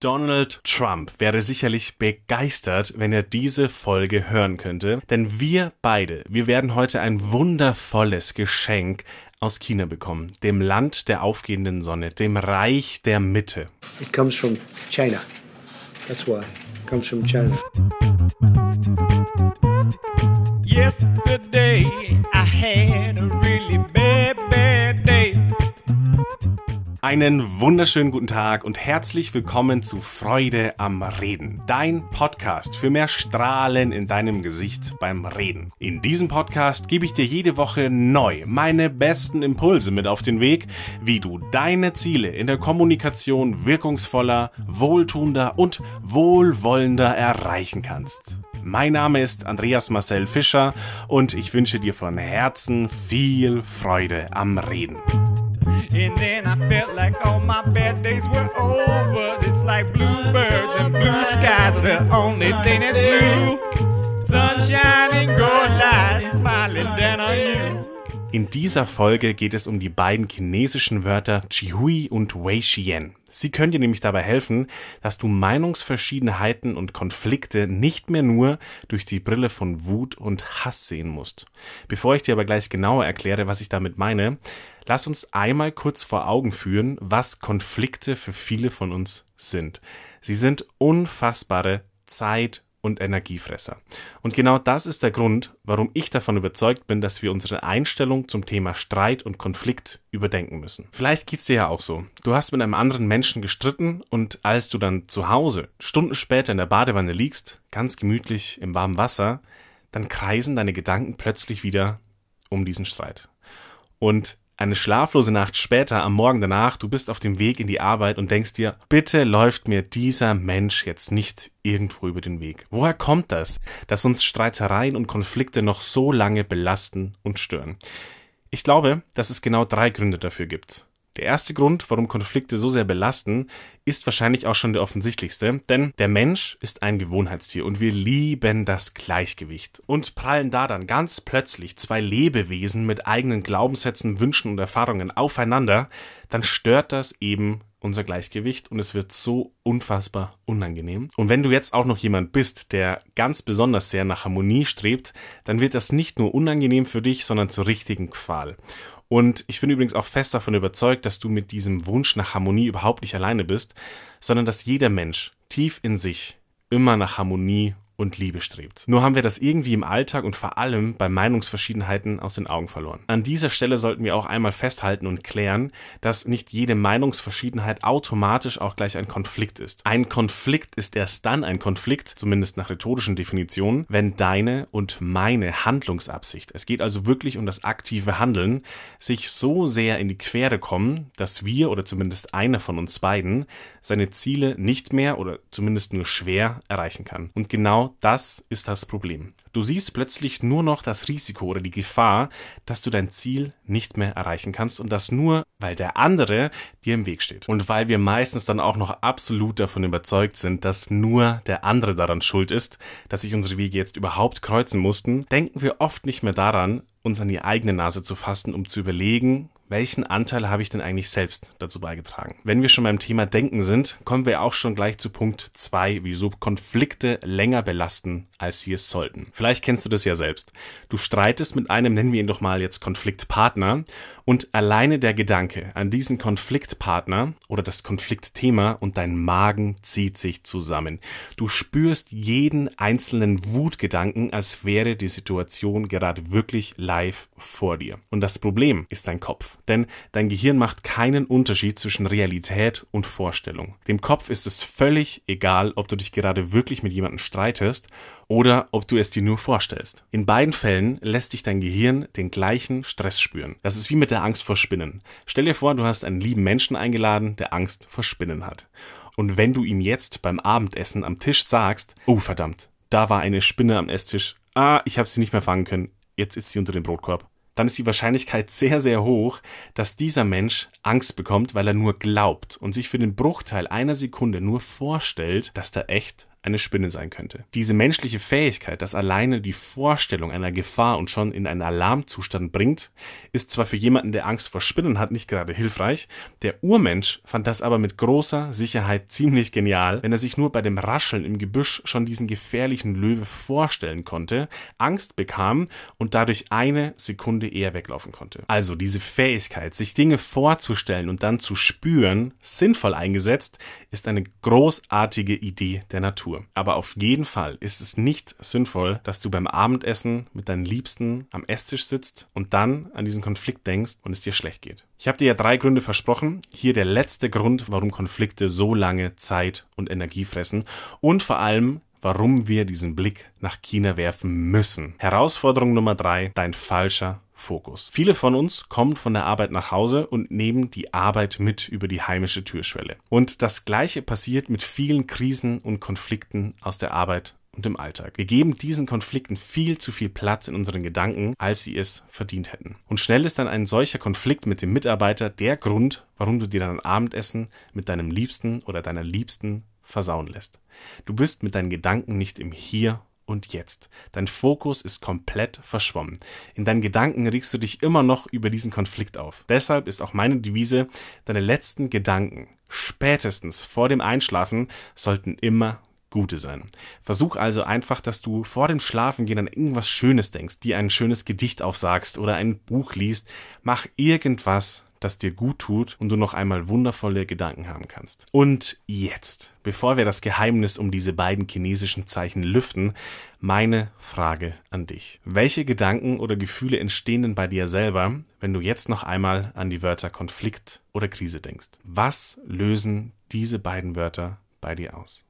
Donald Trump wäre sicherlich begeistert, wenn er diese Folge hören könnte, denn wir beide, wir werden heute ein wundervolles Geschenk aus China bekommen, dem Land der aufgehenden Sonne, dem Reich der Mitte. It comes from China. That's why. It comes from China. Yesterday I had a Einen wunderschönen guten Tag und herzlich willkommen zu Freude am Reden, dein Podcast für mehr Strahlen in deinem Gesicht beim Reden. In diesem Podcast gebe ich dir jede Woche neu meine besten Impulse mit auf den Weg, wie du deine Ziele in der Kommunikation wirkungsvoller, wohltuender und wohlwollender erreichen kannst. Mein Name ist Andreas Marcel Fischer und ich wünsche dir von Herzen viel Freude am Reden. And then I felt like all my bad days were over. It's like bluebirds and blue skies are the only thing that's blue. Sunshine and gold lights smiling down on you. In dieser Folge geht es um die beiden chinesischen Wörter Chihui und Wei Xian. Sie können dir nämlich dabei helfen, dass du Meinungsverschiedenheiten und Konflikte nicht mehr nur durch die Brille von Wut und Hass sehen musst. Bevor ich dir aber gleich genauer erkläre, was ich damit meine, lass uns einmal kurz vor Augen führen, was Konflikte für viele von uns sind. Sie sind unfassbare Zeit- und Energiefresser. Und genau das ist der Grund, warum ich davon überzeugt bin, dass wir unsere Einstellung zum Thema Streit und Konflikt überdenken müssen. Vielleicht geht's dir ja auch so. Du hast mit einem anderen Menschen gestritten und als du dann zu Hause Stunden später in der Badewanne liegst, ganz gemütlich im warmen Wasser, dann kreisen deine Gedanken plötzlich wieder um diesen Streit. Und eine schlaflose Nacht später, am Morgen danach, du bist auf dem Weg in die Arbeit und denkst dir, bitte läuft mir dieser Mensch jetzt nicht irgendwo über den Weg. Woher kommt das, dass uns Streitereien und Konflikte noch so lange belasten und stören? Ich glaube, dass es genau drei Gründe dafür gibt. Der erste Grund, warum Konflikte so sehr belasten, ist wahrscheinlich auch schon der offensichtlichste, denn der Mensch ist ein Gewohnheitstier und wir lieben das Gleichgewicht. Und prallen da dann ganz plötzlich zwei Lebewesen mit eigenen Glaubenssätzen, Wünschen und Erfahrungen aufeinander, dann stört das eben unser Gleichgewicht und es wird so unfassbar unangenehm. Und wenn du jetzt auch noch jemand bist, der ganz besonders sehr nach Harmonie strebt, dann wird das nicht nur unangenehm für dich, sondern zur richtigen Qual. Und ich bin übrigens auch fest davon überzeugt, dass du mit diesem Wunsch nach Harmonie überhaupt nicht alleine bist, sondern dass jeder Mensch tief in sich immer nach Harmonie und Liebe strebt. Nur haben wir das irgendwie im Alltag und vor allem bei Meinungsverschiedenheiten aus den Augen verloren. An dieser Stelle sollten wir auch einmal festhalten und klären, dass nicht jede Meinungsverschiedenheit automatisch auch gleich ein Konflikt ist. Ein Konflikt ist erst dann ein Konflikt, zumindest nach rhetorischen Definitionen, wenn deine und meine Handlungsabsicht, es geht also wirklich um das aktive Handeln, sich so sehr in die Quere kommen, dass wir oder zumindest einer von uns beiden seine Ziele nicht mehr oder zumindest nur schwer erreichen kann. Und genau das ist das Problem. Du siehst plötzlich nur noch das Risiko oder die Gefahr, dass du dein Ziel nicht mehr erreichen kannst und das nur, weil der andere dir im Weg steht. Und weil wir meistens dann auch noch absolut davon überzeugt sind, dass nur der andere daran schuld ist, dass sich unsere Wege jetzt überhaupt kreuzen mussten, denken wir oft nicht mehr daran, uns an die eigene Nase zu fassen, um zu überlegen, welchen Anteil habe ich denn eigentlich selbst dazu beigetragen? Wenn wir schon beim Thema Denken sind, kommen wir auch schon gleich zu Punkt zwei, wieso Konflikte länger belasten, als sie es sollten. Vielleicht kennst du das ja selbst. Du streitest mit einem, nennen wir ihn doch mal jetzt Konfliktpartner, und alleine der Gedanke an diesen Konfliktpartner oder das Konfliktthema und dein Magen zieht sich zusammen. Du spürst jeden einzelnen Wutgedanken, als wäre die Situation gerade wirklich live vor dir. Und das Problem ist dein Kopf. Denn dein Gehirn macht keinen Unterschied zwischen Realität und Vorstellung. Dem Kopf ist es völlig egal, ob du dich gerade wirklich mit jemandem streitest oder ob du es dir nur vorstellst. In beiden Fällen lässt dich dein Gehirn den gleichen Stress spüren. Das ist wie mit der Angst vor Spinnen. Stell dir vor, du hast einen lieben Menschen eingeladen, der Angst vor Spinnen hat. Und wenn du ihm jetzt beim Abendessen am Tisch sagst, oh verdammt, da war eine Spinne am Esstisch, ah, ich habe sie nicht mehr fangen können, jetzt ist sie unter dem Brotkorb dann ist die Wahrscheinlichkeit sehr, sehr hoch, dass dieser Mensch Angst bekommt, weil er nur glaubt und sich für den Bruchteil einer Sekunde nur vorstellt, dass da echt eine Spinne sein könnte. Diese menschliche Fähigkeit, dass alleine die Vorstellung einer Gefahr und schon in einen Alarmzustand bringt, ist zwar für jemanden, der Angst vor Spinnen hat, nicht gerade hilfreich, der Urmensch fand das aber mit großer Sicherheit ziemlich genial, wenn er sich nur bei dem Rascheln im Gebüsch schon diesen gefährlichen Löwe vorstellen konnte, Angst bekam und dadurch eine Sekunde eher weglaufen konnte. Also diese Fähigkeit, sich Dinge vorzustellen und dann zu spüren, sinnvoll eingesetzt, ist eine großartige Idee der Natur. Aber auf jeden Fall ist es nicht sinnvoll, dass du beim Abendessen mit deinen Liebsten am Esstisch sitzt und dann an diesen Konflikt denkst und es dir schlecht geht. Ich habe dir ja drei Gründe versprochen. Hier der letzte Grund, warum Konflikte so lange Zeit und Energie fressen und vor allem warum wir diesen Blick nach China werfen müssen. Herausforderung Nummer drei, dein falscher Fokus. Viele von uns kommen von der Arbeit nach Hause und nehmen die Arbeit mit über die heimische Türschwelle. Und das Gleiche passiert mit vielen Krisen und Konflikten aus der Arbeit und im Alltag. Wir geben diesen Konflikten viel zu viel Platz in unseren Gedanken, als sie es verdient hätten. Und schnell ist dann ein solcher Konflikt mit dem Mitarbeiter der Grund, warum du dir dein Abendessen mit deinem Liebsten oder deiner Liebsten versauen lässt. Du bist mit deinen Gedanken nicht im Hier und Jetzt. Dein Fokus ist komplett verschwommen. In deinen Gedanken regst du dich immer noch über diesen Konflikt auf. Deshalb ist auch meine Devise, deine letzten Gedanken, spätestens vor dem Einschlafen, sollten immer gute sein. Versuch also einfach, dass du vor dem Schlafengehen an irgendwas Schönes denkst, dir ein schönes Gedicht aufsagst oder ein Buch liest. Mach irgendwas, das dir gut tut und du noch einmal wundervolle Gedanken haben kannst. Und jetzt, bevor wir das Geheimnis um diese beiden chinesischen Zeichen lüften, meine Frage an dich. Welche Gedanken oder Gefühle entstehen denn bei dir selber, wenn du jetzt noch einmal an die Wörter Konflikt oder Krise denkst? Was lösen diese beiden Wörter bei dir aus?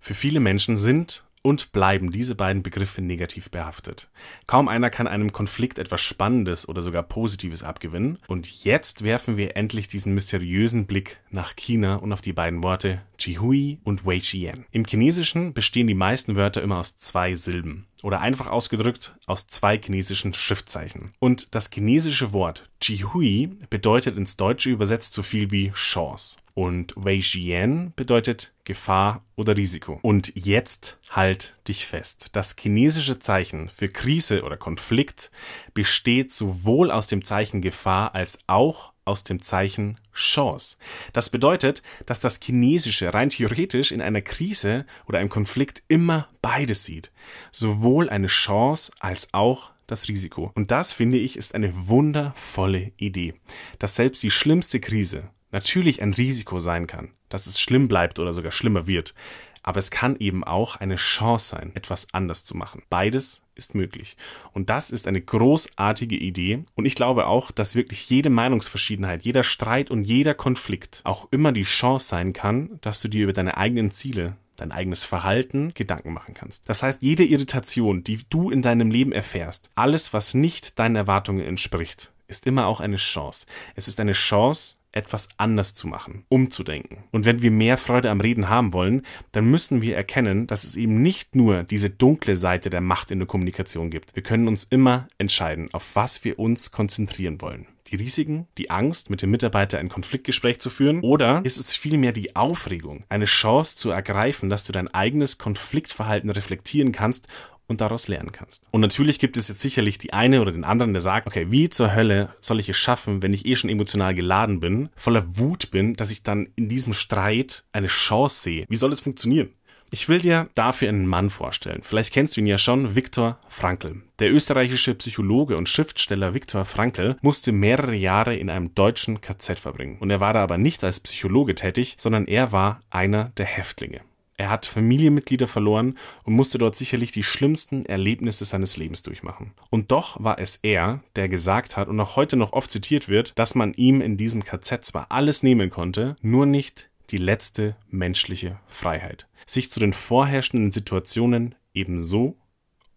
Für viele Menschen sind und bleiben diese beiden Begriffe negativ behaftet. Kaum einer kann einem Konflikt etwas Spannendes oder sogar Positives abgewinnen. Und jetzt werfen wir endlich diesen mysteriösen Blick nach China und auf die beiden Worte Jihui und Wei Xian. Im Chinesischen bestehen die meisten Wörter immer aus zwei Silben oder einfach ausgedrückt aus zwei chinesischen Schriftzeichen. Und das chinesische Wort Jihui bedeutet ins Deutsche übersetzt so viel wie Chance und Wei Xian bedeutet Gefahr oder Risiko. Und jetzt halt dich fest. Das chinesische Zeichen für Krise oder Konflikt besteht sowohl aus dem Zeichen Gefahr als auch aus dem Zeichen Chance. Das bedeutet, dass das Chinesische rein theoretisch in einer Krise oder einem Konflikt immer beides sieht. Sowohl eine Chance als auch das Risiko. Und das, finde ich, ist eine wundervolle Idee. Dass selbst die schlimmste Krise natürlich ein Risiko sein kann, dass es schlimm bleibt oder sogar schlimmer wird, aber es kann eben auch eine Chance sein, etwas anders zu machen. Beides ist möglich. Und das ist eine großartige Idee. Und ich glaube auch, dass wirklich jede Meinungsverschiedenheit, jeder Streit und jeder Konflikt auch immer die Chance sein kann, dass du dir über deine eigenen Ziele dein eigenes Verhalten Gedanken machen kannst. Das heißt, jede Irritation, die du in deinem Leben erfährst, alles, was nicht deinen Erwartungen entspricht, ist immer auch eine Chance. Es ist eine Chance, etwas anders zu machen, umzudenken. Und wenn wir mehr Freude am Reden haben wollen, dann müssen wir erkennen, dass es eben nicht nur diese dunkle Seite der Macht in der Kommunikation gibt. Wir können uns immer entscheiden, auf was wir uns konzentrieren wollen. Die Risiken, die Angst, mit dem Mitarbeiter ein Konfliktgespräch zu führen, oder ist es vielmehr die Aufregung, eine Chance zu ergreifen, dass du dein eigenes Konfliktverhalten reflektieren kannst und daraus lernen kannst. Und natürlich gibt es jetzt sicherlich die eine oder den anderen, der sagt, okay, wie zur Hölle soll ich es schaffen, wenn ich eh schon emotional geladen bin, voller Wut bin, dass ich dann in diesem Streit eine Chance sehe? Wie soll es funktionieren? Ich will dir dafür einen Mann vorstellen. Vielleicht kennst du ihn ja schon, Viktor Frankl. Der österreichische Psychologe und Schriftsteller Viktor Frankl musste mehrere Jahre in einem deutschen KZ verbringen. Und er war da aber nicht als Psychologe tätig, sondern er war einer der Häftlinge. Er hat Familienmitglieder verloren und musste dort sicherlich die schlimmsten Erlebnisse seines Lebens durchmachen. Und doch war es er, der gesagt hat und auch heute noch oft zitiert wird, dass man ihm in diesem KZ zwar alles nehmen konnte, nur nicht die letzte menschliche Freiheit. Sich zu den vorherrschenden Situationen ebenso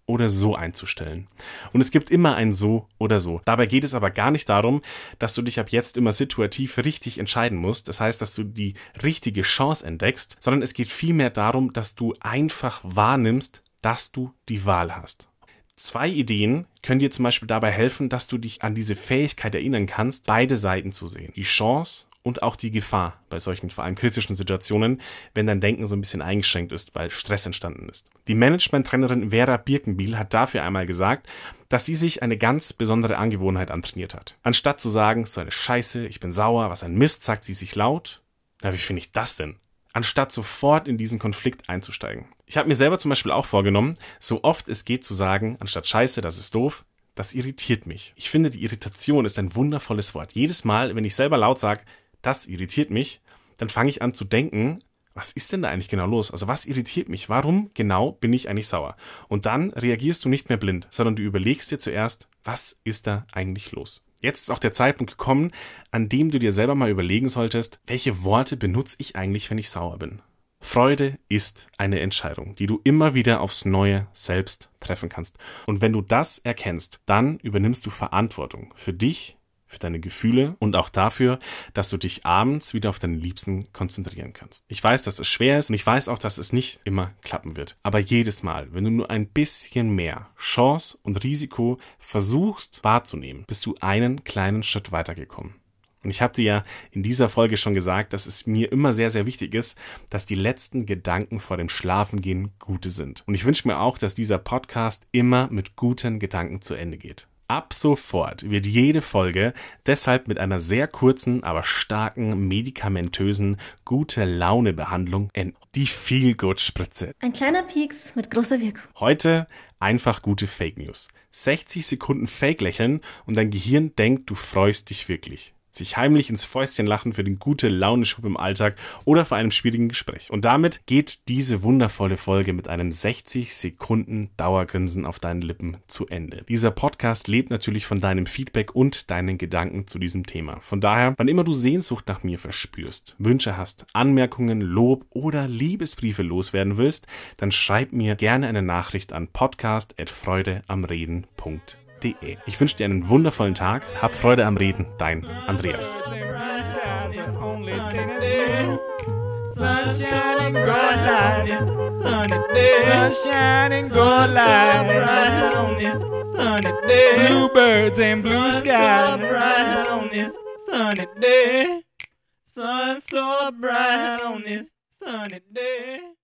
oder so einzustellen. Und es gibt immer ein so oder so. Dabei geht es aber gar nicht darum, dass du dich ab jetzt immer situativ richtig entscheiden musst. Das heißt, dass du die richtige Chance entdeckst, sondern es geht vielmehr darum, dass du einfach wahrnimmst, dass du die Wahl hast. Zwei Ideen können dir zum Beispiel dabei helfen, dass du dich an diese Fähigkeit erinnern kannst, beide Seiten zu sehen. Die Chance und auch die Gefahr bei solchen vor allem kritischen Situationen, wenn dein Denken so ein bisschen eingeschränkt ist, weil Stress entstanden ist. Die Management-Trainerin Vera Birkenbiel hat dafür einmal gesagt, dass sie sich eine ganz besondere Angewohnheit antrainiert hat. Anstatt zu sagen, so eine Scheiße, ich bin sauer, was ein Mist, sagt sie sich laut. Na, wie finde ich das denn? Anstatt sofort in diesen Konflikt einzusteigen. Ich habe mir selber zum Beispiel auch vorgenommen, so oft es geht zu sagen, anstatt Scheiße, das ist doof, das irritiert mich. Ich finde, die Irritation ist ein wundervolles Wort. Jedes Mal, wenn ich selber laut sage, das irritiert mich, dann fange ich an zu denken, was ist denn da eigentlich genau los? Also was irritiert mich? Warum genau bin ich eigentlich sauer? Und dann reagierst du nicht mehr blind, sondern du überlegst dir zuerst, was ist da eigentlich los? Jetzt ist auch der Zeitpunkt gekommen, an dem du dir selber mal überlegen solltest, welche Worte benutze ich eigentlich, wenn ich sauer bin? Freude ist eine Entscheidung, die du immer wieder aufs Neue selbst treffen kannst. Und wenn du das erkennst, dann übernimmst du Verantwortung für dich, für deine Gefühle und auch dafür, dass du dich abends wieder auf deine Liebsten konzentrieren kannst. Ich weiß, dass es schwer ist und ich weiß auch, dass es nicht immer klappen wird. Aber jedes Mal, wenn du nur ein bisschen mehr Chance und Risiko versuchst wahrzunehmen, bist du einen kleinen Schritt weitergekommen. Und ich habe dir ja in dieser Folge schon gesagt, dass es mir immer sehr, sehr wichtig ist, dass die letzten Gedanken vor dem Schlafengehen gute sind. Und ich wünsche mir auch, dass dieser Podcast immer mit guten Gedanken zu Ende geht. Ab sofort wird jede Folge deshalb mit einer sehr kurzen, aber starken medikamentösen gute Laune Behandlung enden. Die Feelgood Spritze. Ein kleiner Pieks mit großer Wirkung. Heute einfach gute Fake News. 60 Sekunden Fake lächeln und dein Gehirn denkt, du freust dich wirklich sich heimlich ins Fäustchen lachen für den gute Laune-Schub im Alltag oder vor einem schwierigen Gespräch. Und damit geht diese wundervolle Folge mit einem 60 Sekunden Dauergrinsen auf deinen Lippen zu Ende. Dieser Podcast lebt natürlich von deinem Feedback und deinen Gedanken zu diesem Thema. Von daher, wann immer du Sehnsucht nach mir verspürst, Wünsche hast, Anmerkungen, Lob oder Liebesbriefe loswerden willst, dann schreib mir gerne eine Nachricht an podcast@freudeamreden.de www.ftf.de. Ich wünsche dir einen wundervollen Tag. Hab Freude am Reden. Dein Andreas. Sunshine and good light, sunny day. Sunshine and good light, bright on this sunny day. Bluebirds and blue skies, bright on this sunny day. Sun so bright on this sunny day.